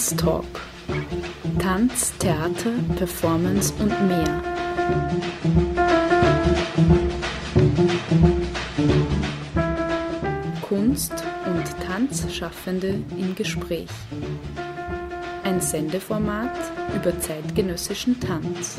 Tanztalk. Tanz, Theater, Performance und mehr. Kunst- und Tanzschaffende im Gespräch. Ein Sendeformat über zeitgenössischen Tanz.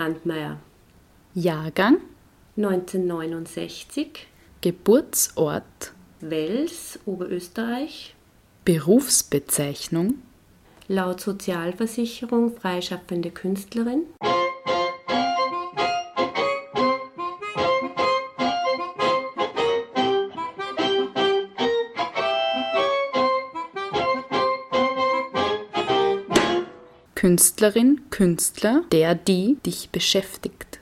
Brandmeier, Jahrgang, 1969, Geburtsort, Wels, Oberösterreich, Berufsbezeichnung, laut Sozialversicherung freischaffende Künstlerin, Künstlerin, Künstler, der, die dich beschäftigt.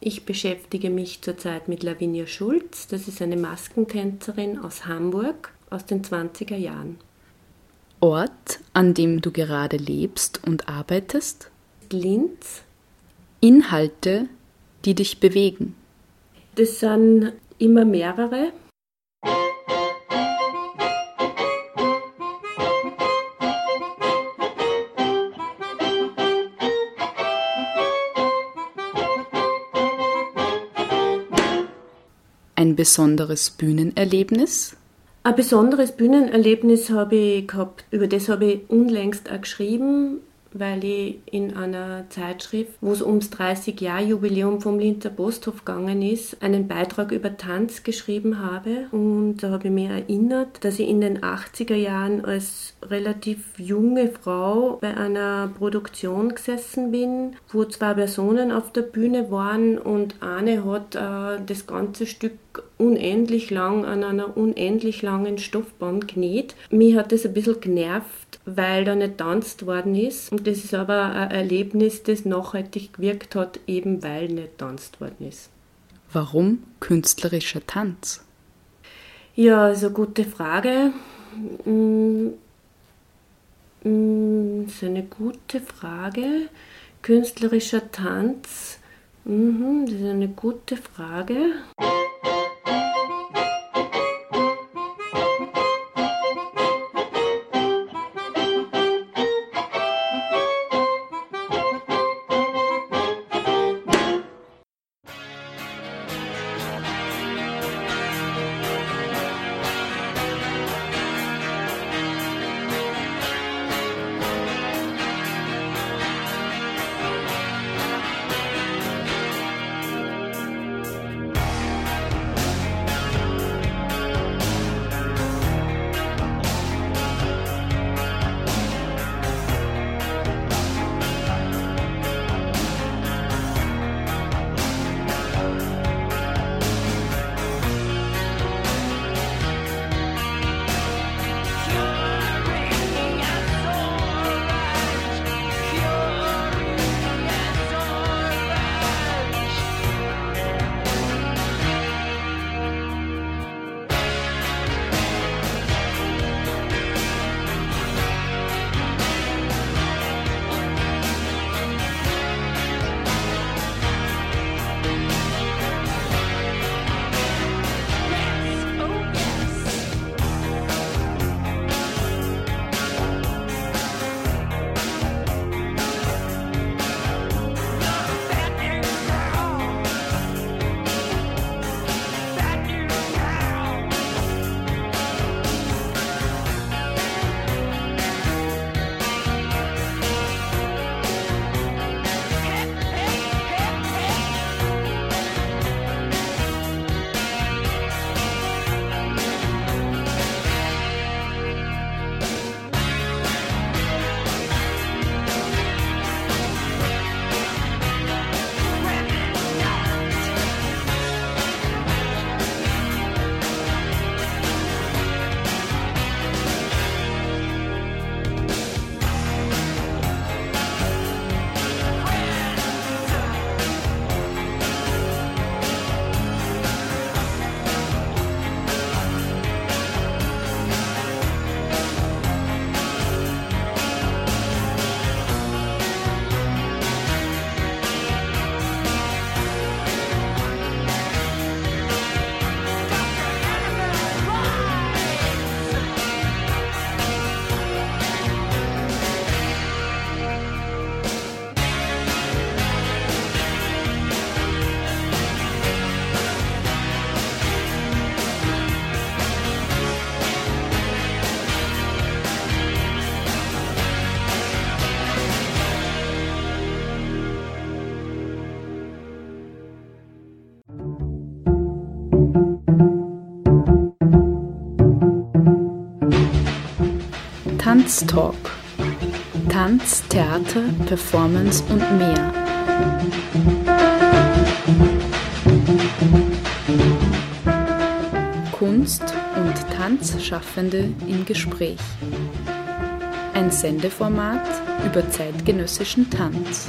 Ich beschäftige mich zurzeit mit Lavinia Schulz. Das ist eine Maskentänzerin aus Hamburg aus den 20er Jahren. Ort, an dem du gerade lebst und arbeitest. Linz, Inhalte, die dich bewegen. das sind immer mehrere. Besonderes Bühnenerlebnis. Ein besonderes Bühnenerlebnis habe ich gehabt, über das habe ich unlängst auch geschrieben, weil ich in einer Zeitschrift, wo es ums 30-Jahr-Jubiläum vom Linzer Posthof gegangen ist, einen Beitrag über Tanz geschrieben habe. Und da habe ich mir erinnert, dass ich in den 80er Jahren als relativ junge Frau bei einer Produktion gesessen bin, wo zwei Personen auf der Bühne waren und eine hat äh, das ganze Stück unendlich lang an einer unendlich langen Stoffbahn genäht. Mich hat das ein bisschen genervt, weil da nicht tanzt worden ist. Und das ist aber ein Erlebnis, das nachhaltig gewirkt hat, eben weil nicht tanzt worden ist. Warum künstlerischer Tanz? Ja, also gute Frage. Mm, mm, Das ist eine gute Frage. Künstlerischer Tanz. Mhm, das ist eine gute Frage. Tanztalk. Tanz, Theater, Performance und mehr. Kunst- und Tanzschaffende im Gespräch. Ein Sendeformat über zeitgenössischen Tanz.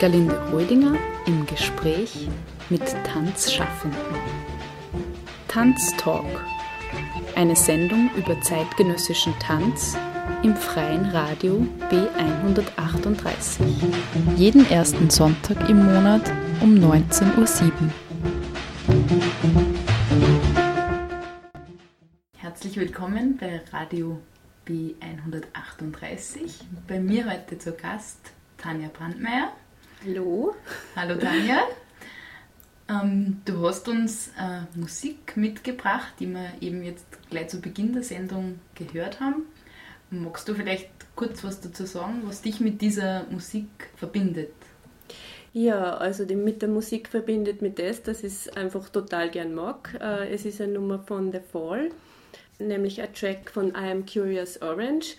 Galinde Rödinger im Gespräch mit Tanzschaffenden. Tanztalk. Eine Sendung über zeitgenössischen Tanz im freien Radio B138. Jeden ersten Sonntag im Monat um 19.07 Uhr. Herzlich willkommen bei Radio B138. Bei mir heute zu Gast Tanja Brandmeier. Hallo. Hallo Tanja. Ähm, du hast uns äh, Musik mitgebracht, die wir eben jetzt gleich zu Beginn der Sendung gehört haben. Magst du vielleicht kurz was dazu sagen, was dich mit dieser Musik verbindet? Ja, also die, mit der Musik verbindet mich das, dass ich es einfach total gern mag. Äh, es ist eine Nummer von The Fall, nämlich ein Track von I Am Curious Orange.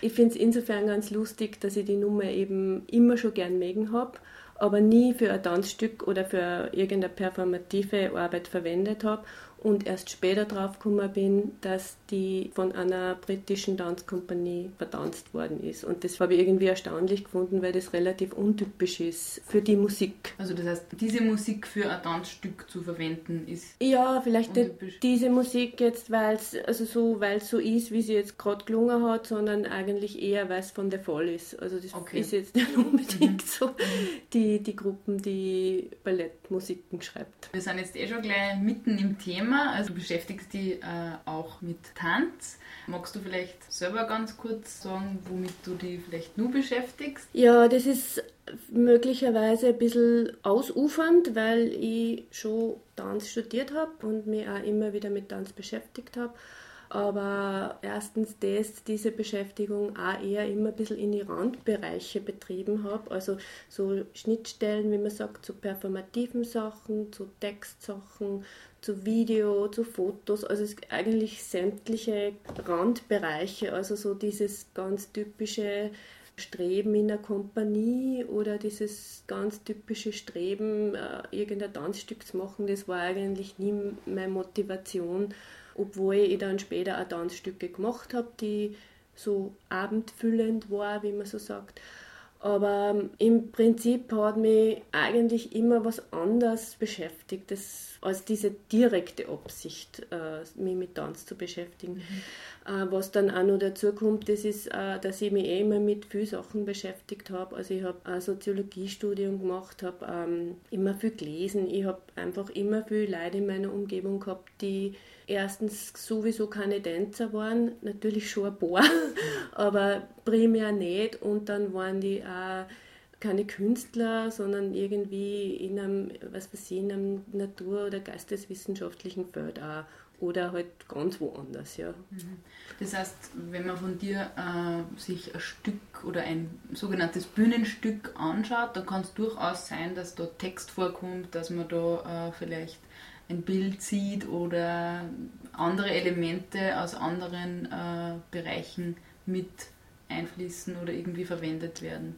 Ich finde es insofern ganz lustig, dass ich die Nummer eben immer schon gern mögen habe, aber nie für ein Tanzstück oder für irgendeine performative Arbeit verwendet habe und erst später drauf gekommen bin, dass die von einer britischen Tanzkompanie vertanzt worden ist. Und das habe ich irgendwie erstaunlich gefunden, weil das relativ untypisch ist für die Musik. Also das heißt, diese Musik für ein Tanzstück zu verwenden ist Ja, vielleicht untypisch. nicht diese Musik jetzt, weil es also so, so ist, wie sie jetzt gerade gelungen hat, sondern eigentlich eher, weil es von der Fall ist. Also das okay. ist jetzt nicht unbedingt mhm. so die, die Gruppen, die Ballettmusiken schreibt. Wir sind jetzt eh schon gleich mitten im Thema. Thema. Also du beschäftigst dich äh, auch mit Tanz. Magst du vielleicht selber ganz kurz sagen, womit du dich vielleicht nur beschäftigst? Ja, das ist möglicherweise ein bisschen ausufernd, weil ich schon Tanz studiert habe und mich auch immer wieder mit Tanz beschäftigt habe aber erstens das, diese Beschäftigung auch eher immer ein bisschen in die Randbereiche betrieben habe, also so Schnittstellen, wie man sagt, zu performativen Sachen, zu Textsachen, zu Video, zu Fotos, also eigentlich sämtliche Randbereiche, also so dieses ganz typische Streben in der Kompanie oder dieses ganz typische Streben, äh, irgendein Tanzstück zu machen, das war eigentlich nie meine Motivation obwohl ich dann später auch Tanzstücke gemacht habe, die so abendfüllend war, wie man so sagt. Aber ähm, im Prinzip hat mich eigentlich immer was anderes beschäftigt, als diese direkte Absicht, äh, mich mit Tanz zu beschäftigen. Mhm. Äh, was dann auch noch dazu kommt, das ist, äh, dass ich mich eh immer mit vielen Sachen beschäftigt habe. Also ich habe ein Soziologiestudium gemacht, habe ähm, immer viel gelesen. Ich habe einfach immer viel Leute in meiner Umgebung gehabt, die erstens sowieso keine Tänzer waren, natürlich schon ein paar, aber primär nicht. Und dann waren die auch keine Künstler, sondern irgendwie in einem, was weiß ich, in einem Natur- oder geisteswissenschaftlichen Feld auch. Oder halt ganz woanders, ja. Mhm. Das heißt, wenn man von dir äh, sich ein Stück oder ein sogenanntes Bühnenstück anschaut, dann kann es durchaus sein, dass da Text vorkommt, dass man da äh, vielleicht ein Bild sieht oder andere Elemente aus anderen äh, Bereichen mit einfließen oder irgendwie verwendet werden.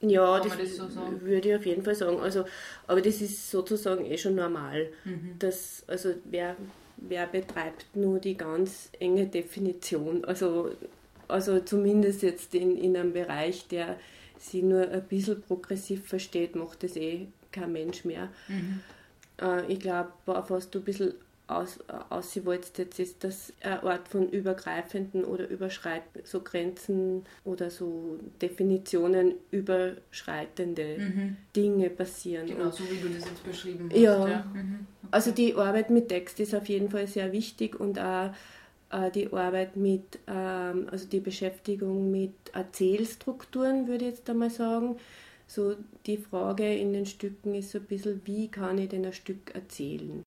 Ja, das, das so würde ich auf jeden Fall sagen. Also, aber das ist sozusagen eh schon normal. Mhm. Dass, also wer, wer betreibt nur die ganz enge Definition? Also, also zumindest jetzt in, in einem Bereich, der sie nur ein bisschen progressiv versteht, macht das eh kein Mensch mehr. Mhm. Äh, ich glaube, auf was du ein bisschen aus, aus wolltest jetzt, ist, dass ein Ort von übergreifenden oder überschreiten, so Grenzen oder so Definitionen überschreitende mhm. Dinge passieren. Genau, so wie du das jetzt beschrieben hast. Ja, ja. Mhm. Okay. also die Arbeit mit Text ist auf jeden Fall sehr wichtig und auch äh, die Arbeit mit, ähm, also die Beschäftigung mit Erzählstrukturen, würde ich jetzt einmal sagen so die Frage in den Stücken ist so ein bisschen, wie kann ich denn ein Stück erzählen?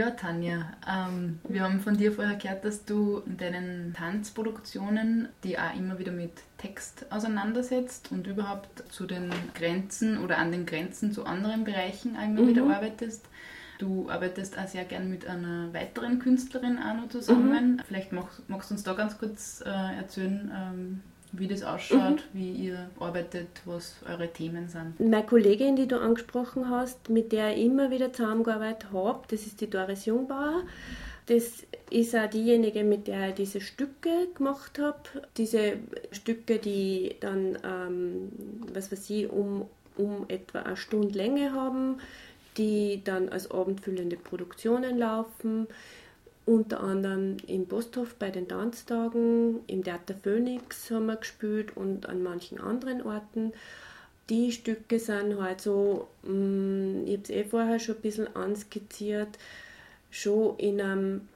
Ja, Tanja, ähm, wir haben von dir vorher gehört, dass du in deinen Tanzproduktionen die auch immer wieder mit Text auseinandersetzt und überhaupt zu den Grenzen oder an den Grenzen zu anderen Bereichen immer mhm. wieder arbeitest. Du arbeitest auch sehr gern mit einer weiteren Künstlerin auch noch zusammen. Mhm. Vielleicht magst, magst, du uns da ganz kurz äh, erzählen, ähm, wie das ausschaut, mhm. wie ihr arbeitet, was eure Themen sind. Meine Kollegin, die du angesprochen hast, mit der ich immer wieder zusammengearbeitet habe, das ist die Doris Jungbauer. Das ist auch diejenige, mit der ich diese Stücke gemacht habe. Diese Stücke, die dann, ähm, was weiß ich, um, um etwa eine Stunde Länge haben, die dann als abendfüllende Produktionen laufen unter anderem im Posthof bei den Tanztagen, im Theater Phoenix haben wir gespielt und an manchen anderen Orten. Die Stücke sind halt so, mm, ich habe es eh vorher schon ein bisschen anskizziert, schon in einem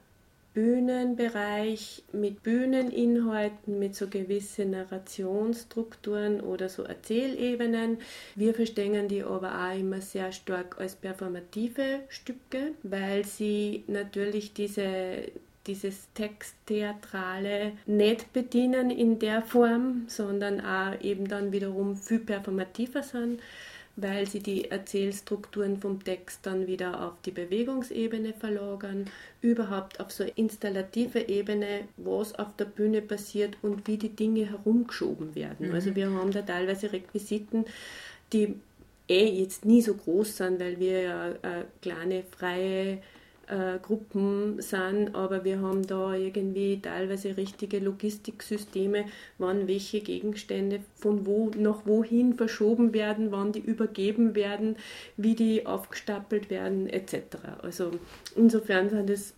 Bühnenbereich mit Bühneninhalten, mit so gewissen Narrationsstrukturen oder so Erzählebenen. Wir verstehen die aber auch immer sehr stark als performative Stücke, weil sie natürlich diese dieses Texttheatrale nicht bedienen in der Form, sondern auch eben dann wiederum viel performativer sind weil sie die Erzählstrukturen vom Text dann wieder auf die Bewegungsebene verlagern, überhaupt auf so eine installative Ebene, was auf der Bühne passiert und wie die Dinge herumgeschoben werden. Mhm. Also wir haben da teilweise Requisiten, die eh jetzt nie so groß sind, weil wir ja eine kleine freie äh, Gruppen sind, aber wir haben da irgendwie teilweise richtige Logistiksysteme, wann welche Gegenstände von wo nach wohin verschoben werden, wann die übergeben werden, wie die aufgestapelt werden etc. Also insofern sind es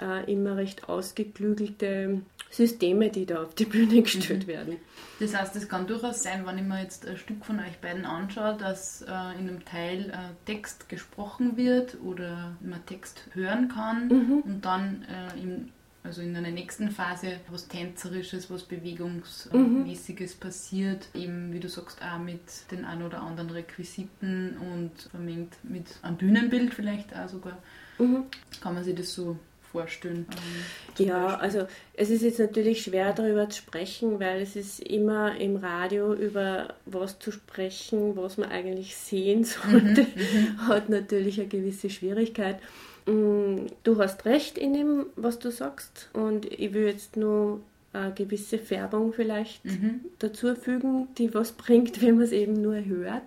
äh, immer recht ausgeklügelte Systeme, die da auf die Bühne gestellt mhm. werden. Das heißt, es kann durchaus sein, wenn ich mir jetzt ein Stück von euch beiden anschaue, dass äh, in einem Teil äh, Text gesprochen wird oder man Text hören kann mhm. und dann äh, im also in einer nächsten Phase was Tänzerisches, was Bewegungsmäßiges mhm. passiert, eben wie du sagst, auch mit den ein oder anderen Requisiten und vermengt mit einem Bühnenbild vielleicht auch sogar. Mhm. Kann man sich das so vorstellen? Ähm, ja, Beispiel? also es ist jetzt natürlich schwer darüber zu sprechen, weil es ist immer im Radio über was zu sprechen, was man eigentlich sehen mhm, sollte, mhm, hat natürlich eine gewisse Schwierigkeit. Mm, du hast recht in dem, was du sagst und ich will jetzt nur eine gewisse Färbung vielleicht mhm. dazu fügen, die was bringt, wenn man es eben nur hört.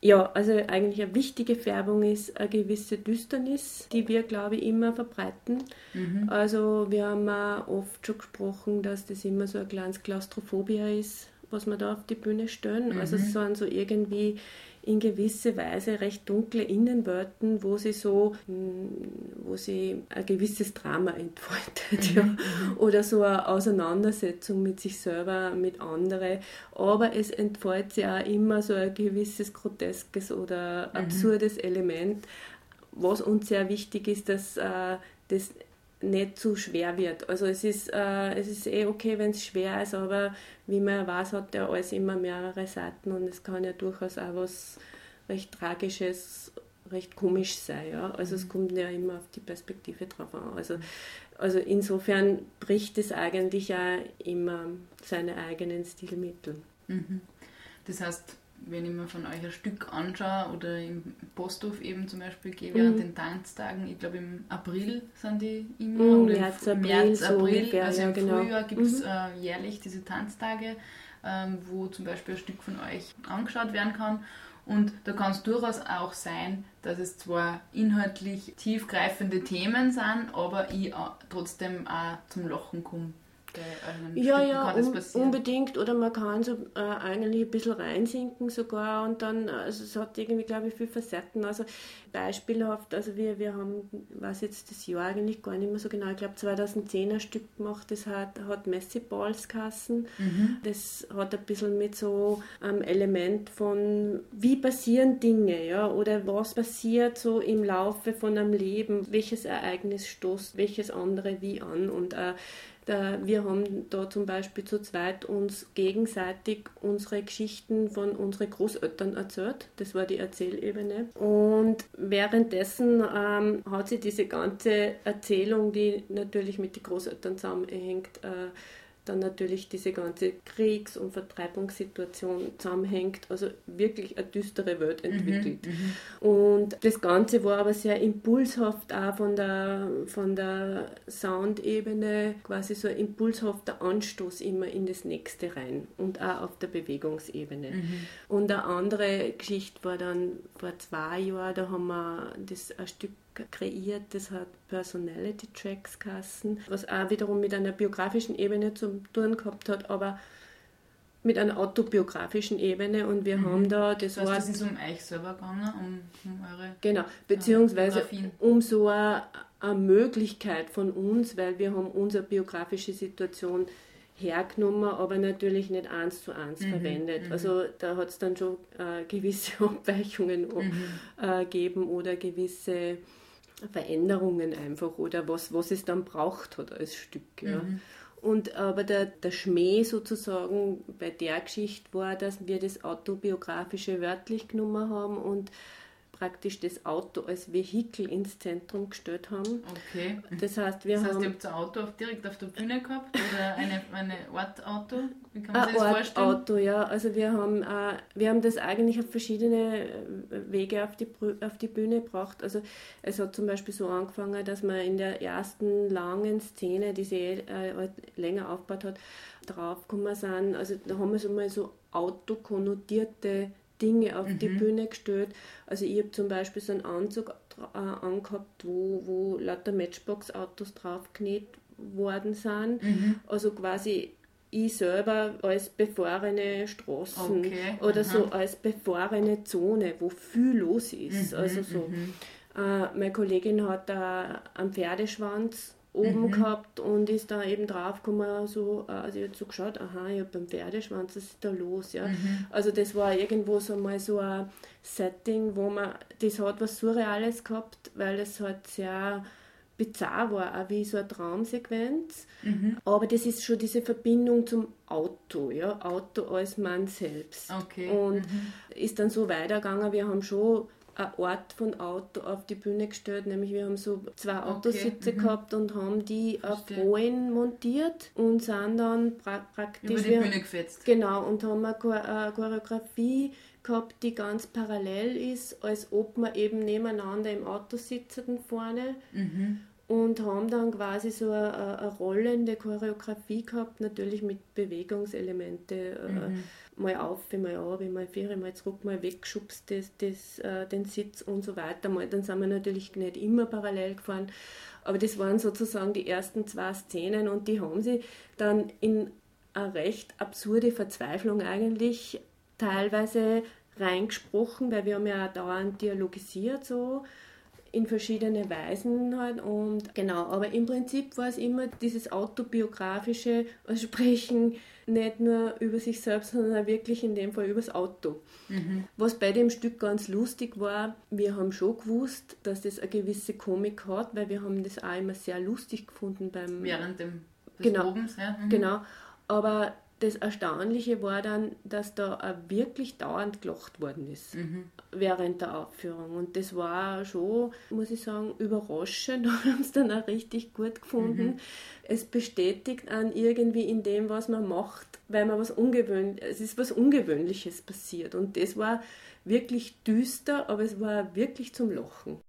Ja, also eigentlich eine wichtige Färbung ist eine gewisse Düsternis, die wir, glaube ich, immer verbreiten. Mhm. Also wir haben auch oft schon gesprochen, dass das immer so ein kleines Klaustrophobia ist, was wir da auf die Bühne stellen. Mhm. Also es sind so irgendwie in gewisser Weise recht dunkle Innenwelten, wo sie so, hm, wo sie ein gewisses Drama entfaltet, ja. Mhm. oder so eine Auseinandersetzung mit sich selber, mit anderen. Aber es entfaltet sich auch immer so ein gewisses groteskes oder mhm. absurdes mhm. Element, was uns sehr wichtig ist, dass äh, das nicht zu schwer wird. Also es ist, äh, es ist eh okay, wenn es schwer ist, aber wie man weiß, hat ja alles immer mehrere Seiten und es kann ja durchaus auch was recht Tragisches, recht komisch sein. Ja? Also mhm. es kommt ja immer auf die Perspektive drauf an. Also, also insofern bricht es eigentlich ja immer seine eigenen Stilmittel. Mhm. Das heißt, wenn ich mir von euch ein Stück anschaue oder im Posthof eben zum Beispiel gehe während mhm. den Tanztagen, ich glaube im April sind die immer, mhm, oder März, im April, März, April, so ungefähr, also im ja, genau. Frühjahr gibt es mhm. äh, jährlich diese Tanztage, ähm, wo zum Beispiel ein Stück von euch angeschaut werden kann. Und da kann es durchaus auch sein, dass es zwar inhaltlich tiefgreifende Themen sind, aber ich trotzdem auch zum Lachen komme ja, Stücken ja, kann un unbedingt. Oder man kann so äh, eigentlich ein bisschen reinsinken sogar und dann, also es hat irgendwie, glaube ich, viele Facetten. Also beispielhaft, also wir, wir haben, was jetzt das Jahr eigentlich gar nicht mehr so genau, ich glaube 2010 ein Stück gemacht, das hat, hat Messi Balls Kassen. Mhm. Das hat ein bisschen mit so einem Element von, wie passieren Dinge, ja, oder was passiert so im Laufe von einem Leben, welches Ereignis stoßt welches andere wie an und äh, wir haben da zum Beispiel zu zweit uns gegenseitig unsere Geschichten von unseren Großeltern erzählt. Das war die Erzählebene. Und währenddessen ähm, hat sich diese ganze Erzählung, die natürlich mit den Großeltern zusammenhängt, äh, dann natürlich diese ganze Kriegs- und Vertreibungssituation zusammenhängt, also wirklich eine düstere Welt mhm, entwickelt. Mhm, und das Ganze war aber sehr impulshaft auch von der, von der Soundebene, quasi so ein impulshafter Anstoß immer in das nächste rein und auch auf der Bewegungsebene. Mhm. Und eine andere Geschichte war dann vor zwei Jahren, da haben wir das ein Stück kreiert, das hat Personality Tracks Kassen, was auch wiederum mit einer biografischen Ebene zu tun gehabt hat, aber mit einer autobiografischen Ebene und wir mhm. haben da das, das heißt, Wort. Das ist um euch selber gegangen, um, um eure genau beziehungsweise um so eine, eine, Möglichkeit von uns, weil wir haben unsere biografische Situation hergenommen, aber natürlich nicht eins zu eins mhm, verwendet. Mhm. Also da hat es dann schon äh, gewisse Abweichungen mhm. äh, gegeben oder gewisse Veränderungen einfach oder was, was es dann braucht hat als Stück. Ja. Mhm. Und aber der, der Schmäh sozusagen bei der Geschichte war, dass wir das autobiografische wörtlich genommen haben und praktisch das Auto als Vehikel ins Zentrum gestellt haben. Okay. Das heißt, wir das heißt, haben... ihr habt ein Auto direkt auf der Bühne gehabt oder eine, eine Ortauto? Wie kann man sich das Ort vorstellen? Auto, ja. Also wir haben, äh, wir haben das eigentlich auf verschiedene äh, Wege auf die, auf die Bühne gebracht. Also es hat zum Beispiel so angefangen, dass man in der ersten langen Szene, die sie äh, länger aufgebaut hat, draufgekommen sind. Also da haben wir so mal so autokonnotierte Dinge auf mhm. die Bühne gestellt. Also ich habe zum Beispiel so einen Anzug äh, angehabt, wo, wo lauter Matchbox-Autos draufgenäht worden sind. Mhm. Also quasi ich selber als befahrene Straßen okay. oder Aha. so als befahrene Zone, wo viel los ist. Mhm. Also so. Mhm. Äh, meine Kollegin hat da einen Pferdeschwanz oben mhm. gehabt und ist da eben draufgekommen, so, äh, also ich habe so geschaut, aha, ich habe beim Pferdeschwanz, was ist da los, ja. Mhm. Also das war irgendwo so mal so ein Setting, wo man, das hat was Surreales gehabt, weil es halt sehr bizarr war, auch wie so eine Traumsequenz. Mhm. Aber das ist schon diese Verbindung zum Auto, ja, Auto als Mann selbst. Okay. Und mhm. ist dann so weitergegangen, wir haben schon eine Art von Auto auf die Bühne gestellt, nämlich wir haben so zwei Autositze okay. mhm. gehabt und haben die Verstehe. auf Rollen montiert und sind dann pra praktisch... Über die Bühne gefetzt. Genau, und haben eine Choreografie gehabt, die ganz parallel ist, als ob man eben nebeneinander im Auto sitzen vorne. Mhm und haben dann quasi so eine, eine, rollende Choreografie gehabt, natürlich mit Bewegungselemente, äh, mhm. mal auf, mal ab, mal vier, mal zurück, mal weggeschubst, das, das, äh, den Sitz und so weiter. Mal, dann sind wir natürlich nicht immer parallel gefahren, aber das waren sozusagen die ersten zwei Szenen und die haben sie dann in eine recht absurde Verzweiflung eigentlich teilweise reingesprochen, weil wir haben ja auch dauernd dialogisiert so in verschiedene Weisen halt und genau, aber im Prinzip war es immer dieses autobiografische Sprechen, nicht nur über sich selbst, sondern wirklich in dem Fall über das Auto. Mhm. Was bei dem Stück ganz lustig war, wir haben schon gewusst, dass das eine gewisse Komik hat, weil wir haben das auch immer sehr lustig gefunden beim... Während dem genau, Probens, ja. Mhm. Genau, aber das Erstaunliche war dann, dass da wirklich dauernd gelacht worden ist mhm. während der Aufführung. Und das war schon, muss ich sagen, überraschend. Wir haben es dann auch richtig gut gefunden. Mhm. Es bestätigt an irgendwie in dem, was man macht, weil man was ungewöhnliches, es ist was Ungewöhnliches passiert. Und das war wirklich düster, aber es war wirklich zum Lachen.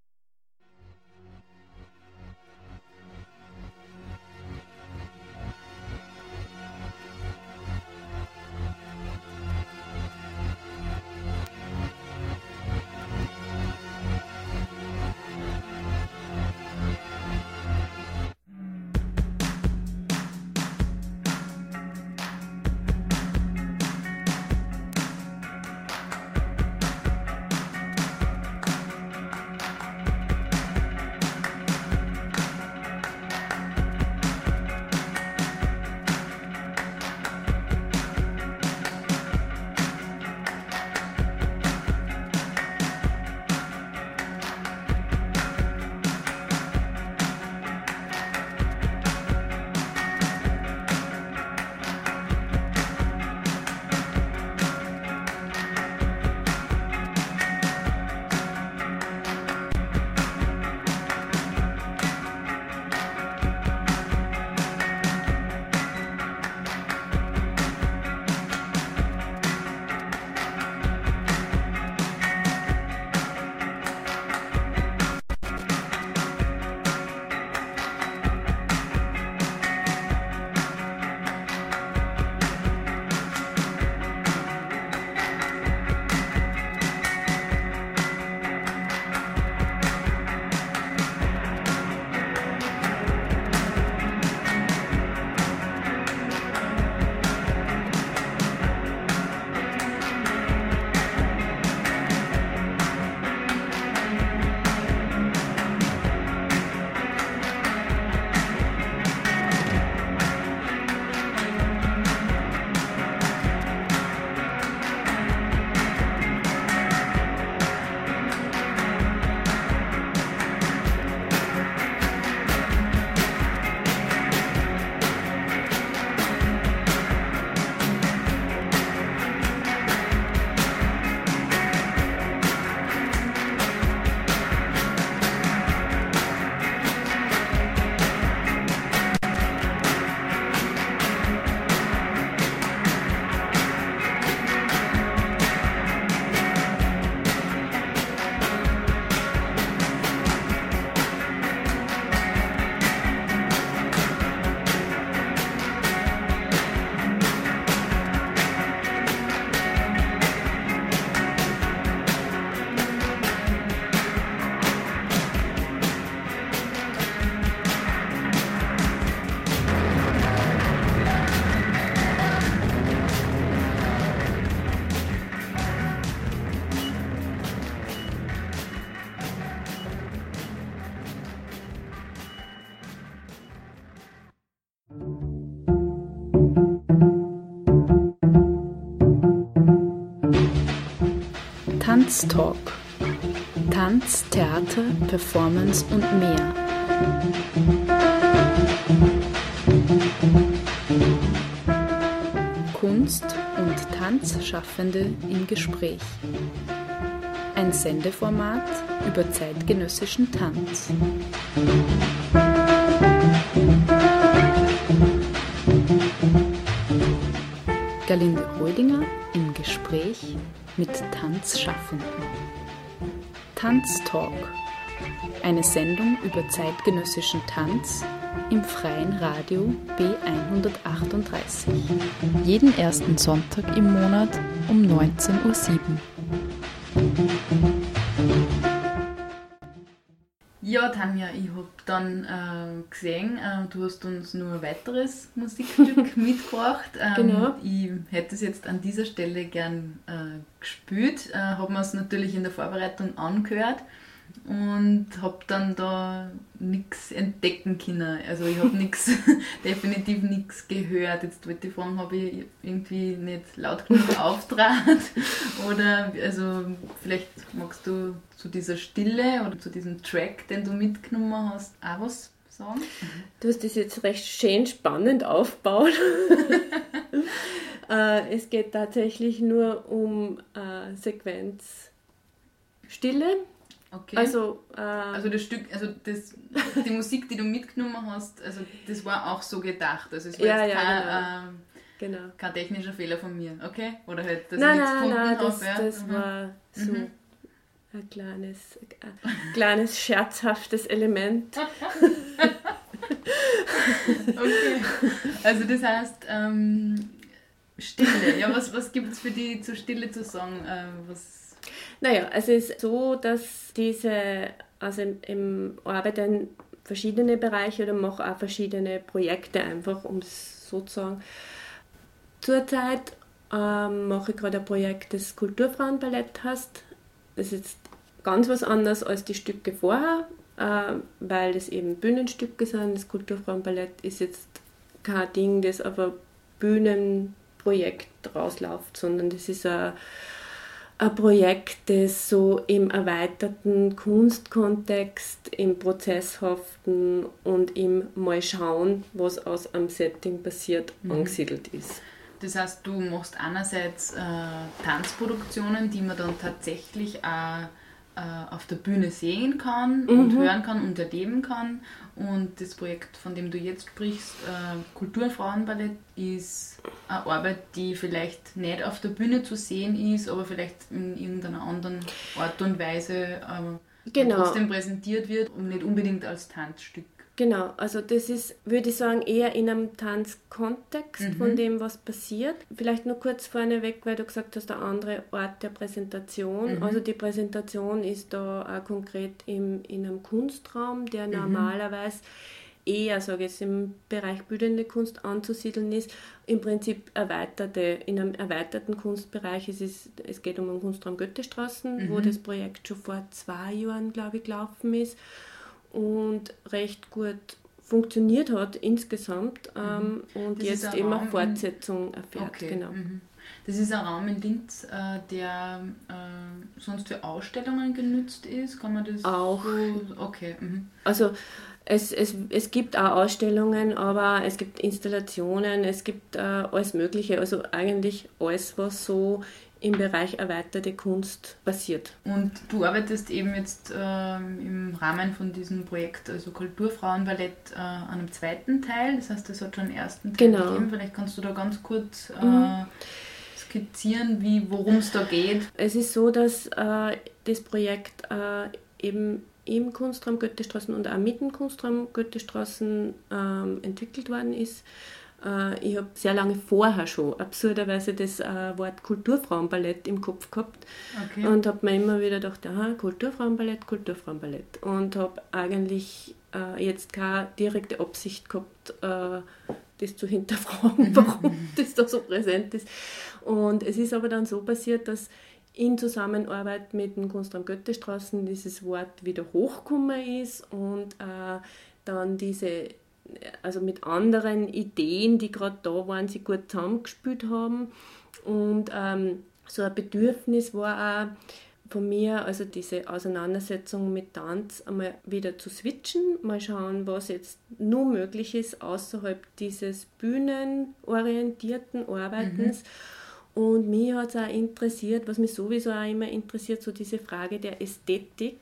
Performance und mehr. Kunst- und Tanzschaffende im Gespräch. Ein Sendeformat über zeitgenössischen Tanz. Galinde Rödinger im Gespräch mit Tanzschaffenden. Tanztalk. Eine Sendung über zeitgenössischen Tanz im freien Radio B138. Jeden ersten Sonntag im Monat um 19.07 Uhr. Ja, Tanja, ich habe dann äh, gesehen, äh, du hast uns nur ein weiteres Musikstück mitgebracht. Ähm, Genau. Ich hätte es jetzt an dieser Stelle gern äh, gespielt, äh, habe mir es natürlich in der Vorbereitung angehört und habe dann da nichts entdecken können. Also ich habe nichts, definitiv nichts gehört. Jetzt wollte ich fragen, habe ich irgendwie nicht laut genug auftrat oder also vielleicht magst du zu dieser Stille oder zu diesem Track, den du mitgenommen hast, auch was sagen? Du hast das jetzt recht schön spannend aufgebaut. äh, es geht tatsächlich nur um äh, Sequenz Stille. Okay. Also, äh, Also das Stück, also das, die Musik, die du mitgenommen hast, also das war auch so gedacht. Also es war Ja, jetzt ja, kein, äh, genau. kein technischer Fehler von mir, okay? Oder halt, dass Nein, ich nichts nein, gefunden habe. das, ja? das Mhm. war so Mhm. ein kleines, ein kleines scherzhaftes Element. Okay. Also das heißt, ähm, Stille. Ja, was, was gibt es für die zur Stille zu sagen? Äh, was, Naja, es ist so, dass diese, also im, im Arbeite in verschiedene Bereiche oder mache auch verschiedene Projekte einfach, um es so zu sagen. Zurzeit ähm, mache ich gerade ein Projekt, das Kulturfrauenballett heißt. Das ist jetzt ganz was anderes als die Stücke vorher, äh, weil das eben Bühnenstücke sind. Das Kulturfrauenballett ist jetzt kein Ding, das auf ein Bühnenprojekt rausläuft, sondern das ist ein ein Projekt, das so im erweiterten Kunstkontext, im Prozesshaften und im Mal schauen, was aus einem Setting passiert, Mhm. angesiedelt ist. das heißt, du machst einerseits äh, Tanzproduktionen, die man dann tatsächlich auch äh, auf der Bühne sehen kann und Mhm. hören kann und erleben kann. Und das Projekt, von dem du jetzt sprichst, äh, Kulturfrauenballett, ist eine Arbeit, die vielleicht nicht auf der Bühne zu sehen ist, aber vielleicht in irgendeiner anderen Art und Weise äh, Genau. trotzdem präsentiert wird und nicht unbedingt als Tanzstück. Genau, also das ist, würde ich sagen, eher in einem Tanzkontext Mhm. von dem, was passiert. Vielleicht nur kurz vorneweg, weil du gesagt hast, der andere Ort der Präsentation. Mhm. Also die Präsentation ist da auch konkret im, in einem Kunstraum, der Mhm. normalerweise eher, sage ich jetzt, im Bereich bildende Kunst anzusiedeln ist. Im Prinzip erweiterte, in einem erweiterten Kunstbereich. Es, ist, es geht um den Kunstraum Goethestraßen, wo Mhm. das Projekt schon vor zwei Jahren, glaube ich, gelaufen ist und recht gut funktioniert hat insgesamt ähm, und Mhm. Das jetzt eben in- Fortsetzung erfährt. Okay. Genau. Mhm. Das ist ein Raum in Linz, äh, der äh, sonst für Ausstellungen genützt ist. Kann man das Auch. so. Okay. Mhm. Also es, es, es gibt auch Ausstellungen, aber es gibt Installationen, es gibt äh, alles Mögliche, also eigentlich alles, was so im Bereich erweiterte Kunst passiert. Und du arbeitest eben jetzt ähm, im Rahmen von diesem Projekt, also Kulturfrauenballett, äh, an einem zweiten Teil. Das heißt, es hat schon einen ersten Teil Genau. gegeben. Vielleicht kannst du da ganz kurz äh, Mhm. skizzieren, wie worum es da geht. Es ist so, dass äh, das Projekt äh, eben im Kunstraum Goethestraßen und auch mit dem Kunstraum Goethestraßen ähm, entwickelt worden ist. Äh, ich habe sehr lange vorher schon absurderweise das äh, Wort Kulturfrauenballett im Kopf gehabt Okay. und habe mir immer wieder gedacht, aha, Kulturfrauenballett, Kulturfrauenballett. Und habe eigentlich äh, jetzt keine direkte Absicht gehabt, das zu hinterfragen, warum das da so präsent ist. Und es ist aber dann so passiert, dass in Zusammenarbeit mit dem Kunstraum Goethestraßen dieses Wort wieder hochgekommen ist und dann diese, also mit anderen Ideen, die gerade da waren, sie gut zusammengespielt haben. Und ähm, so ein Bedürfnis war auch von mir, also diese Auseinandersetzung mit Tanz, einmal wieder zu switchen, mal schauen, was jetzt nur möglich ist außerhalb dieses bühnenorientierten Arbeitens. Mhm. Und mich hat es auch interessiert, was mich sowieso auch immer interessiert, so diese Frage der Ästhetik.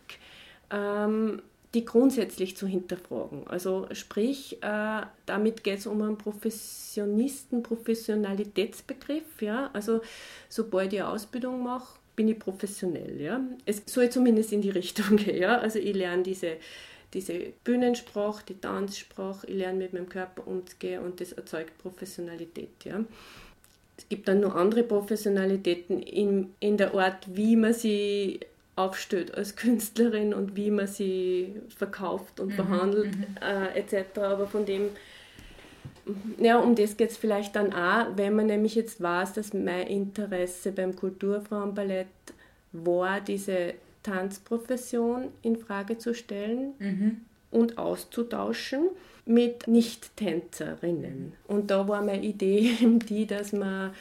Ähm, die grundsätzlich zu hinterfragen. Also sprich, äh, damit geht es um einen Professionisten, Professionalitätsbegriff. Ja? Also sobald ich Ausbildung mache, bin ich professionell. Ja? Es soll zumindest in die Richtung gehen. Ja? Also ich lerne diese, diese Bühnensprache, die Tanzsprache, ich lerne mit meinem Körper umzugehen und das erzeugt Professionalität. Ja? Es gibt dann noch andere Professionalitäten in, in der Art, wie man sie aufstellt als Künstlerin und wie man sie verkauft und mhm, behandelt mhm. äh, etc. Aber von dem, ja, um das geht es vielleicht dann auch, wenn man nämlich jetzt weiß, dass mein Interesse beim Kulturfrauenballett war, diese Tanzprofession in Frage zu stellen mhm. und auszutauschen mit Nicht-Tänzerinnen. Und da war meine Idee eben die, dass man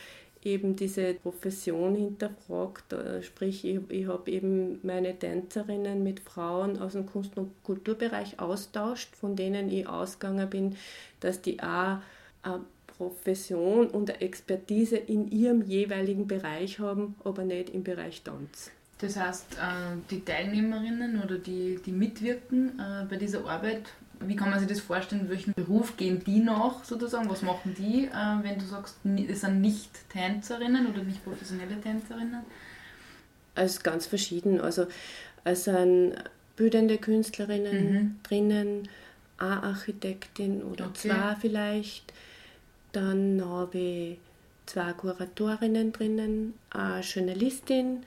eben diese Profession hinterfragt. Äh, sprich, ich, ich habe eben meine Tänzerinnen mit Frauen aus dem Kunst- und Kulturbereich austauscht, von denen ich ausgegangen bin, dass die auch eine Profession und eine Expertise in ihrem jeweiligen Bereich haben, aber nicht im Bereich Tanz. Das heißt, äh, die Teilnehmerinnen oder die, die mitwirken äh, bei dieser Arbeit wie kann man sich das vorstellen? Welchen Beruf gehen die nach sozusagen? Was machen die, äh, wenn du sagst, es sind nicht Tänzerinnen oder nicht professionelle Tänzerinnen? Also ganz verschieden. Also es sind bildende Künstlerinnen mhm. drinnen, eine Architektin oder okay. zwei vielleicht. Dann habe ich zwei Kuratorinnen drinnen, eine Journalistin,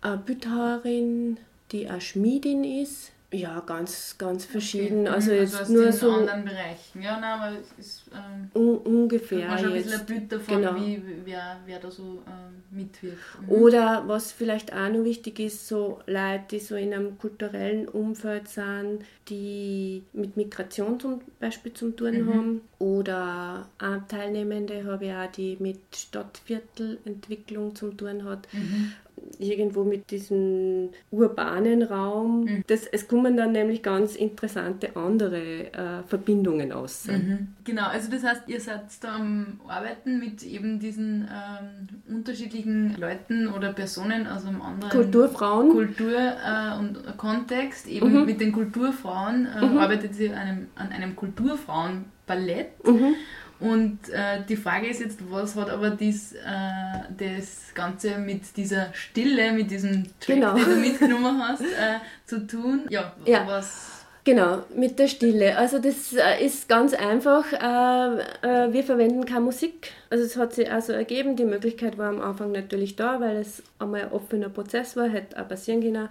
eine Bildhauerin, die eine Schmiedin ist ja, ganz, ganz verschieden. Okay. Also, also jetzt nur so. anderen Bereichen. Ja, nein, aber es ist. Ähm, un ungefähr. Man schon ein bisschen ein Bild davon, genau. wie, wer, wer da so ähm, mitwirkt. Mhm. Oder was vielleicht auch noch wichtig ist, so Leute, die so in einem kulturellen Umfeld sind, die mit Migration zum Beispiel zum tun mhm. haben. Oder auch Teilnehmende habe ich auch, die mit Stadtviertelentwicklung zum tun hat. Mhm irgendwo mit diesem urbanen Raum. Mhm. Das, es kommen dann nämlich ganz interessante andere äh, Verbindungen aus. Mhm. Genau, also das heißt, ihr seid da am Arbeiten mit eben diesen ähm, unterschiedlichen Leuten oder Personen aus einem anderen Kulturfrauen. Kultur äh, und Kontext, eben mhm. mit den Kulturfrauen äh, mhm. arbeitet ihr an einem, an einem Kulturfrauenballett. Und äh, die Frage ist jetzt, was hat aber dies, äh, das Ganze mit dieser Stille, mit diesem Track, genau. den du mitgenommen hast, äh, zu tun? Ja, ja. was... Genau, mit der Stille. Also das äh, ist ganz einfach. Äh, äh, wir verwenden keine Musik. Also es hat sich also ergeben. Die Möglichkeit war am Anfang natürlich da, weil es einmal ein offener Prozess war, hätte auch passieren können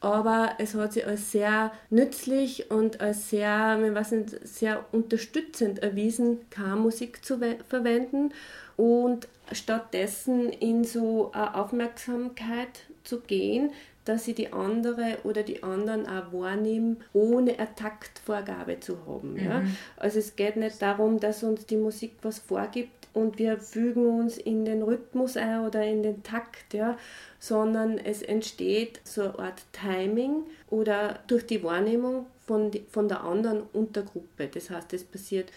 aber es hat sich als sehr nützlich und als sehr, ich weiß nicht, sehr unterstützend erwiesen, keine Musik zu verwenden und stattdessen in so eine Aufmerksamkeit zu gehen, dass sie die andere oder die anderen auch wahrnehmen, ohne eine Taktvorgabe zu haben. Ja? Mhm. Also es geht nicht darum, dass uns die Musik was vorgibt, und wir fügen uns in den Rhythmus ein oder in den Takt, ja, sondern es entsteht so eine Art Timing oder durch die Wahrnehmung von, von der anderen Untergruppe. Das heißt, es passiert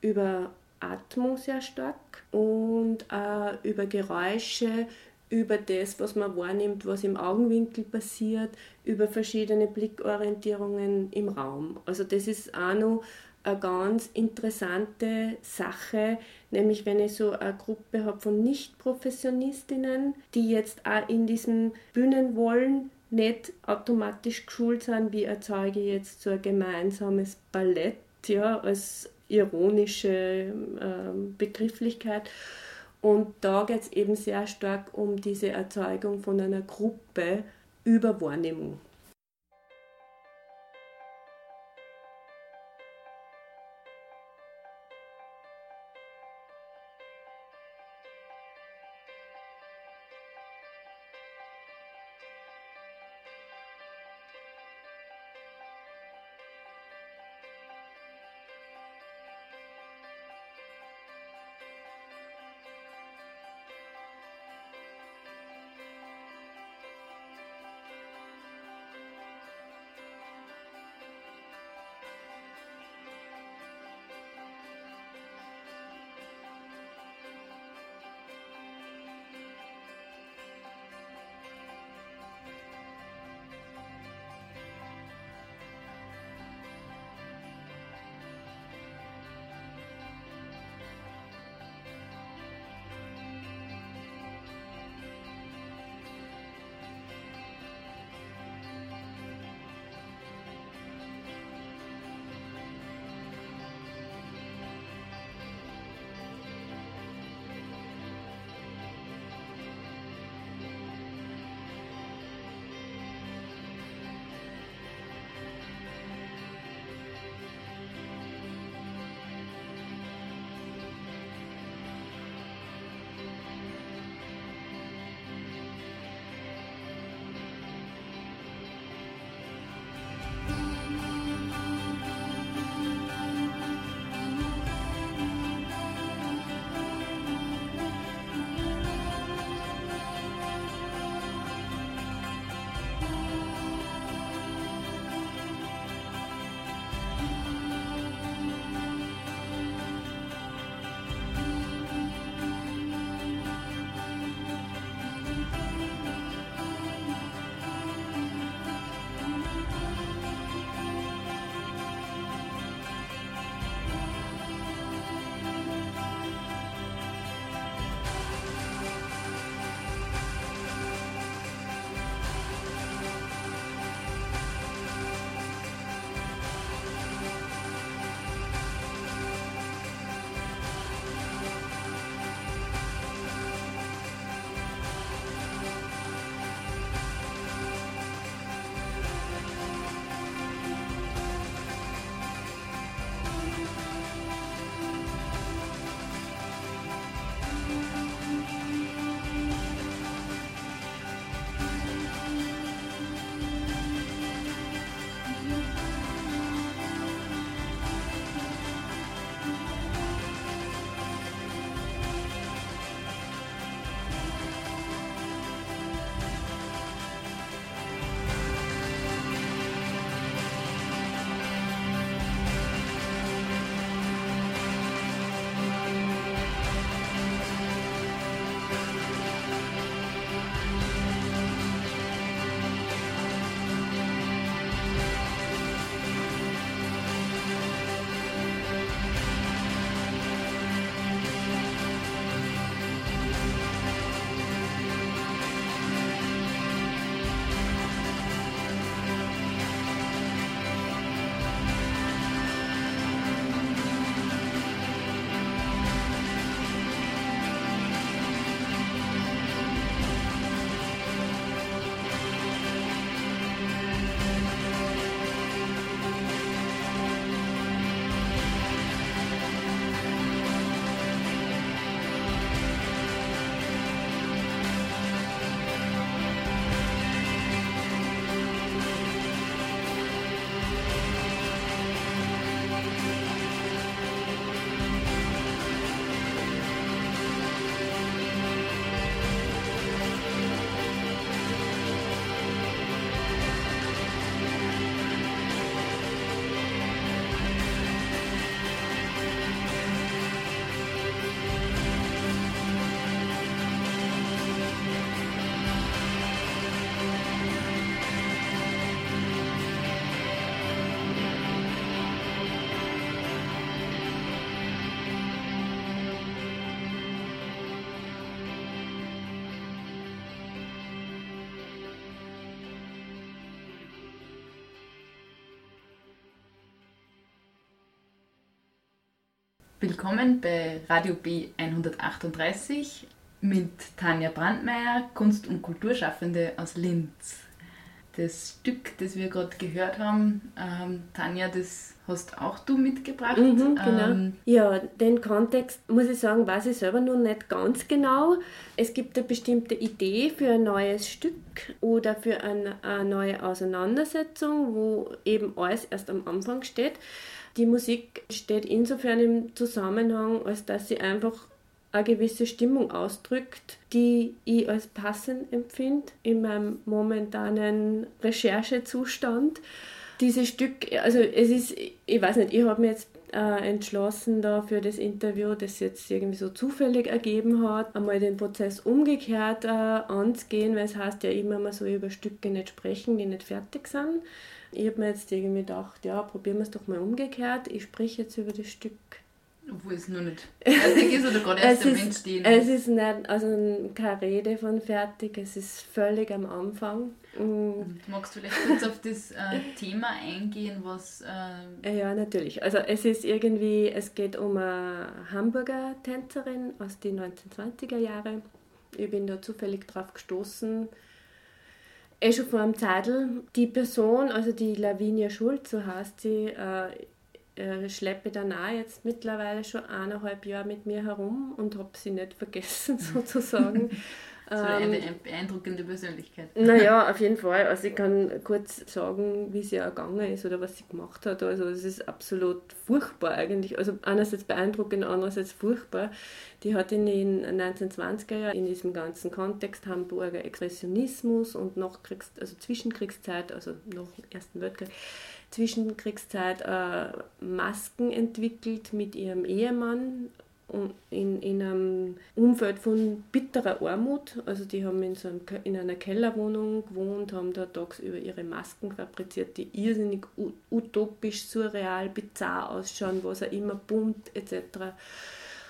über Atmung sehr stark und äh, über Geräusche, über das, was man wahrnimmt, was im Augenwinkel passiert, über verschiedene Blickorientierungen im Raum. Also das ist auch noch eine ganz interessante Sache, nämlich wenn ich so eine Gruppe habe von Nicht-Professionistinnen, die jetzt auch in diesen Bühnen wollen, nicht automatisch geschult sind, wie erzeuge ich jetzt so ein gemeinsames Ballett, ja, als ironische äh, Begrifflichkeit. Und da geht es eben sehr stark um diese Erzeugung von einer Gruppe über Wahrnehmung. Willkommen bei Radio B 138 mit Tanja Brandmeier, Kunst- und Kulturschaffende aus Linz. Das Stück, das wir gerade gehört haben, ähm, Tanja, das hast auch du mitgebracht. Mhm, genau. Ähm, ja, den Kontext, muss ich sagen, weiß ich selber noch nicht ganz genau. Es gibt eine bestimmte Idee für ein neues Stück oder für eine, eine neue Auseinandersetzung, wo eben alles erst am Anfang steht. Die Musik steht insofern im Zusammenhang, als dass sie einfach eine gewisse Stimmung ausdrückt, die ich als passend empfinde in meinem momentanen Recherchezustand. Dieses Stück, also es ist, ich weiß nicht, ich habe mir jetzt äh, entschlossen da für das Interview, das jetzt irgendwie so zufällig ergeben hat, einmal den Prozess umgekehrt äh, anzugehen, weil es heißt ja immer, man soll über Stücke nicht sprechen, die nicht fertig sind. Ich habe mir jetzt irgendwie gedacht, ja, probieren wir es doch mal umgekehrt. Ich spreche jetzt über das Stück obwohl es noch nicht fertig ist oder gerade erst im Entstehen? Es ist nicht, also keine Rede von fertig, es ist völlig am Anfang. Und magst du vielleicht kurz auf das äh, Thema eingehen, was... Äh ja, natürlich. Also es ist irgendwie, es geht um eine Hamburger Tänzerin aus den 1920er Jahren. Ich bin da zufällig drauf gestoßen, eh schon vor einem Zeitl. Die Person, also die Lavinia Schulz, so heißt sie, äh, äh, schleppe dann auch jetzt mittlerweile schon eineinhalb Jahre mit mir herum und habe sie nicht vergessen sozusagen. So eine ähm, beeindruckende Persönlichkeit. Naja, auf jeden Fall. Also ich kann kurz sagen, wie sie ergangen ist oder was sie gemacht hat. Also es ist absolut furchtbar eigentlich. Also einerseits beeindruckend, andererseits furchtbar. Die hat in den 1920er Jahren in diesem ganzen Kontext Hamburger Expressionismus und Nachkriegs-, also Zwischenkriegszeit, also nach dem Ersten Weltkrieg, Zwischenkriegszeit äh, Masken entwickelt mit ihrem Ehemann in, in einem Umfeld von bitterer Armut. Also die haben in, so einem, in einer Kellerwohnung gewohnt, haben da tagsüber ihre Masken fabriziert, die irrsinnig utopisch, surreal, bizarr ausschauen, was auch immer, bunt etc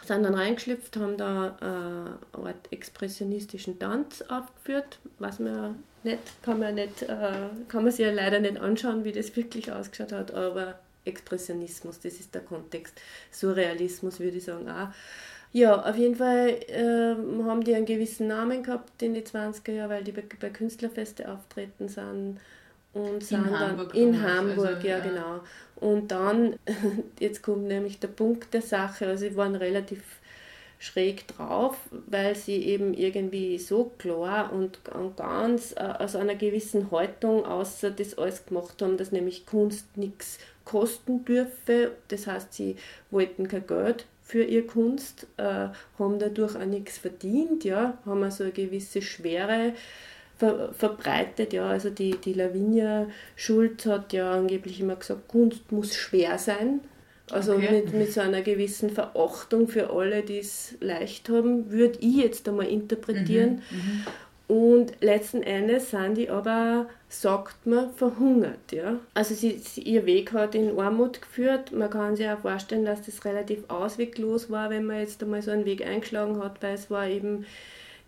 sind dann reingeschlüpft, haben da äh, eine Art expressionistischen Tanz aufgeführt, was man nicht, kann man nicht, äh, kann man sich ja leider nicht anschauen, wie das wirklich ausgeschaut hat, aber Expressionismus, das ist der Kontext. Surrealismus würde ich sagen auch. Ja, auf jeden Fall äh, haben die einen gewissen Namen gehabt in den 20er Jahren, weil die bei, bei Künstlerfeste auftreten sind und sind in dann Hamburg in Hamburg, also, ja, ja, genau. Und dann, jetzt kommt nämlich der Punkt der Sache, also sie waren relativ schräg drauf, weil sie eben irgendwie so klar und ganz äh, aus einer gewissen Haltung außer das alles gemacht haben, dass nämlich Kunst nichts kosten dürfe. Das heißt, sie wollten kein Geld für ihre Kunst, äh, haben dadurch auch nichts verdient, ja, haben also eine gewisse Schwere ver verbreitet. Ja. Also die, die Lavinia Schulz hat ja angeblich immer gesagt, Kunst muss schwer sein. Also okay. mit, mit so einer gewissen Verachtung für alle, die es leicht haben, würde ich jetzt einmal interpretieren. Mhm, mhm. Und letzten Endes sind die aber, sagt man, verhungert. Ja? Also sie, sie, ihr Weg hat in Armut geführt. Man kann sich auch vorstellen, dass das relativ ausweglos war, wenn man jetzt einmal so einen Weg eingeschlagen hat, weil es war eben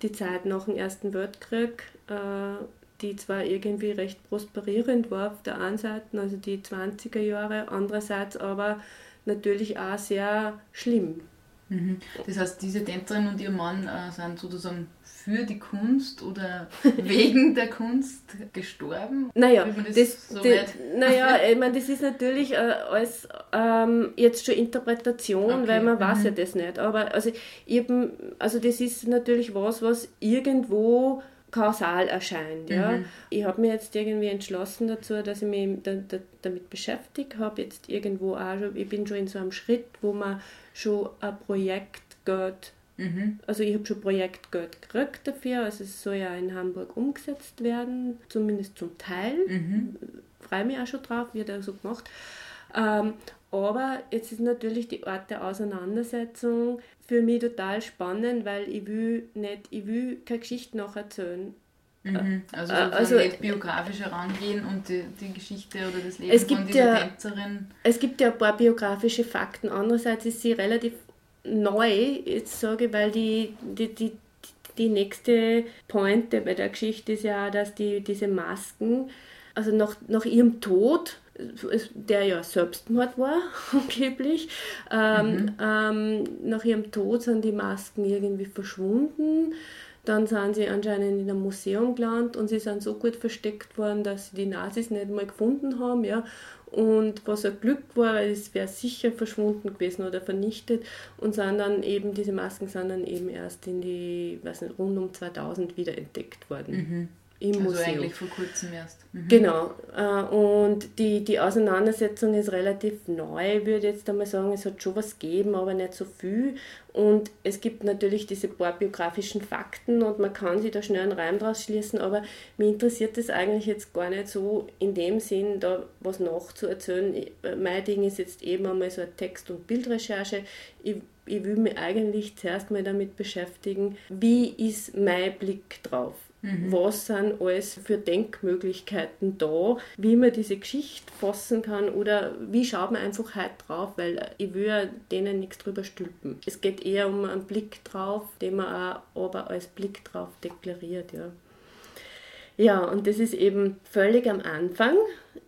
die Zeit nach dem Ersten Weltkrieg, äh, die zwar irgendwie recht prosperierend war auf der einen Seite, also die 20er Jahre, andererseits aber natürlich auch sehr schlimm. Mhm. Das heißt, diese Tänzerin und ihr Mann äh, sind sozusagen für die Kunst oder wegen der Kunst gestorben? Naja, das, das, so das naja ich meine, das ist natürlich äh, als ähm, jetzt schon Interpretation, okay. weil man mhm. weiß ja das nicht. Aber also, eben, also das ist natürlich was, was irgendwo kausal erscheint. Ja. Mhm. Ich habe mir jetzt irgendwie entschlossen dazu, dass ich mich da, da, damit beschäftige, habe jetzt irgendwo auch schon, ich bin schon in so einem Schritt, wo man schon ein Projektgeld Mhm. Also ich habe schon Projektgeld gekriegt dafür, also es soll ja in Hamburg umgesetzt werden, zumindest zum Teil. Mhm. Freue mich auch schon drauf, wird er so gemacht. Ähm, aber jetzt ist natürlich die Art der Auseinandersetzung für mich total spannend, weil ich will nicht, ich will keine Geschichte nacherzählen. Mhm. Also, äh, also nicht biografisch herangehen und die, die, Geschichte oder das Leben von dieser ja, Tänzerin. Es gibt ja ein paar biografische Fakten. Andererseits ist sie relativ neu, jetzt sage ich, weil die, die, die, die nächste Pointe bei der Geschichte ist ja, dass die, diese Masken Also nach, nach ihrem Tod der ja Selbstmord war, angeblich. Ähm, mhm. ähm, nach ihrem Tod sind die Masken irgendwie verschwunden. Dann sind sie anscheinend in einem Museum gelandet und sie sind so gut versteckt worden, dass sie die Nazis nicht mal gefunden haben. Ja. Und was ein Glück war, weil es wäre sicher verschwunden gewesen oder vernichtet. Und sind dann eben, diese Masken sind dann eben erst in die, weiß nicht, rund um 2000 wieder entdeckt worden. Mhm im also Museum. eigentlich vor kurzem erst. Mhm. Genau. Äh, und die, die Auseinandersetzung ist relativ neu, würde ich jetzt einmal sagen. Es hat schon was gegeben, aber nicht so viel. Und es gibt natürlich diese paar biografischen Fakten und man kann sich da schnell einen Reim draus schließen, aber mich interessiert das eigentlich jetzt gar nicht so in dem Sinn, da was nachzuerzählen. Mein Ding ist jetzt eben einmal so eine Text- und Bildrecherche. Ich, ich will mich eigentlich zuerst mal damit beschäftigen, wie ist mein Blick drauf? Mhm. Was sind alles für Denkmöglichkeiten da, wie man diese Geschichte fassen kann oder wie schaut man einfach halt drauf, weil ich will denen nichts drüber stülpen. Es geht eher um einen Blick drauf, den man auch aber als Blick drauf deklariert, ja. Ja, und das ist eben völlig am Anfang.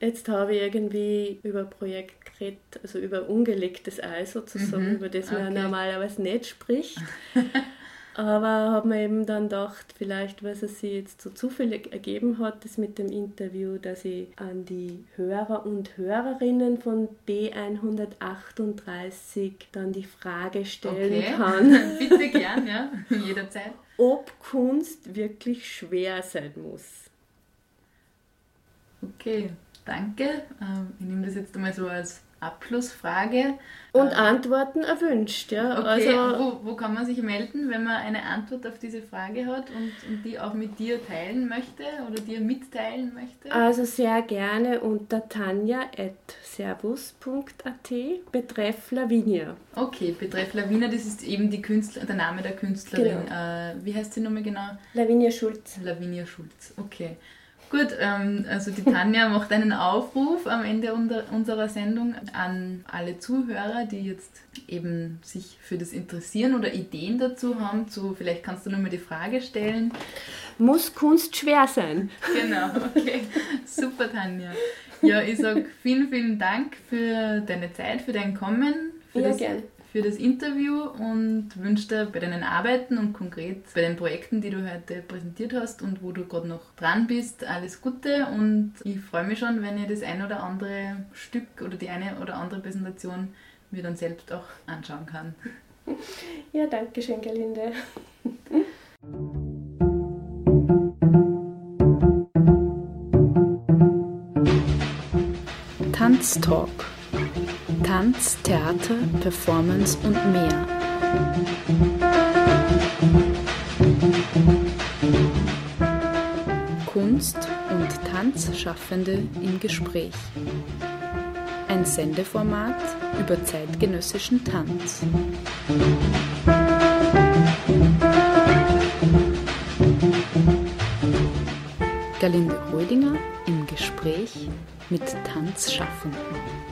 Jetzt habe ich irgendwie über Projekt geredet, also über ungelegtes Ei sozusagen, mhm, über das man okay. normalerweise nicht spricht. Aber habe mir eben dann gedacht, vielleicht, was es sich jetzt so zufällig ergeben hat, das mit dem Interview, dass ich an die Hörer und Hörerinnen von B138 dann die Frage stellen okay. kann. Bitte gern, ja, jederzeit. Ob Kunst wirklich schwer sein muss. Okay, danke. Ähm, ich nehme das jetzt einmal so als Abschlussfrage. Und äh, Antworten erwünscht, ja. Okay, also, wo, wo kann man sich melden, wenn man eine Antwort auf diese Frage hat und, und die auch mit dir teilen möchte oder dir mitteilen möchte? Also sehr gerne unter tanja.servus.at betreff Lavinia. Okay, betreff Lavinia, das ist eben die Künstler, der Name der Künstlerin. Genau. Äh, wie heißt sie nochmal genau? Lavinia Schulz. Lavinia Schulz, okay. Gut, ähm, also die Tanja macht einen Aufruf am Ende unserer Sendung an alle Zuhörer, die jetzt eben sich für das interessieren oder Ideen dazu haben. Zu, vielleicht kannst du nochmal die Frage stellen. Muss Kunst schwer sein? Genau, okay. Super, Tanja. Ja, ich sage vielen, vielen Dank für deine Zeit, für dein Kommen. Für ja, das, gern für das Interview und wünsche dir bei deinen Arbeiten und konkret bei den Projekten, die du heute präsentiert hast und wo du gerade noch dran bist, alles Gute und ich freue mich schon, wenn ich das ein oder andere Stück oder die eine oder andere Präsentation mir dann selbst auch anschauen kann. Ja, danke schön, Gerlinde. Tanztalk Tanz, Theater, Performance und mehr. Kunst und Tanzschaffende im Gespräch. Ein Sendeformat über zeitgenössischen Tanz. Galinde Rödinger im Gespräch mit Tanzschaffenden.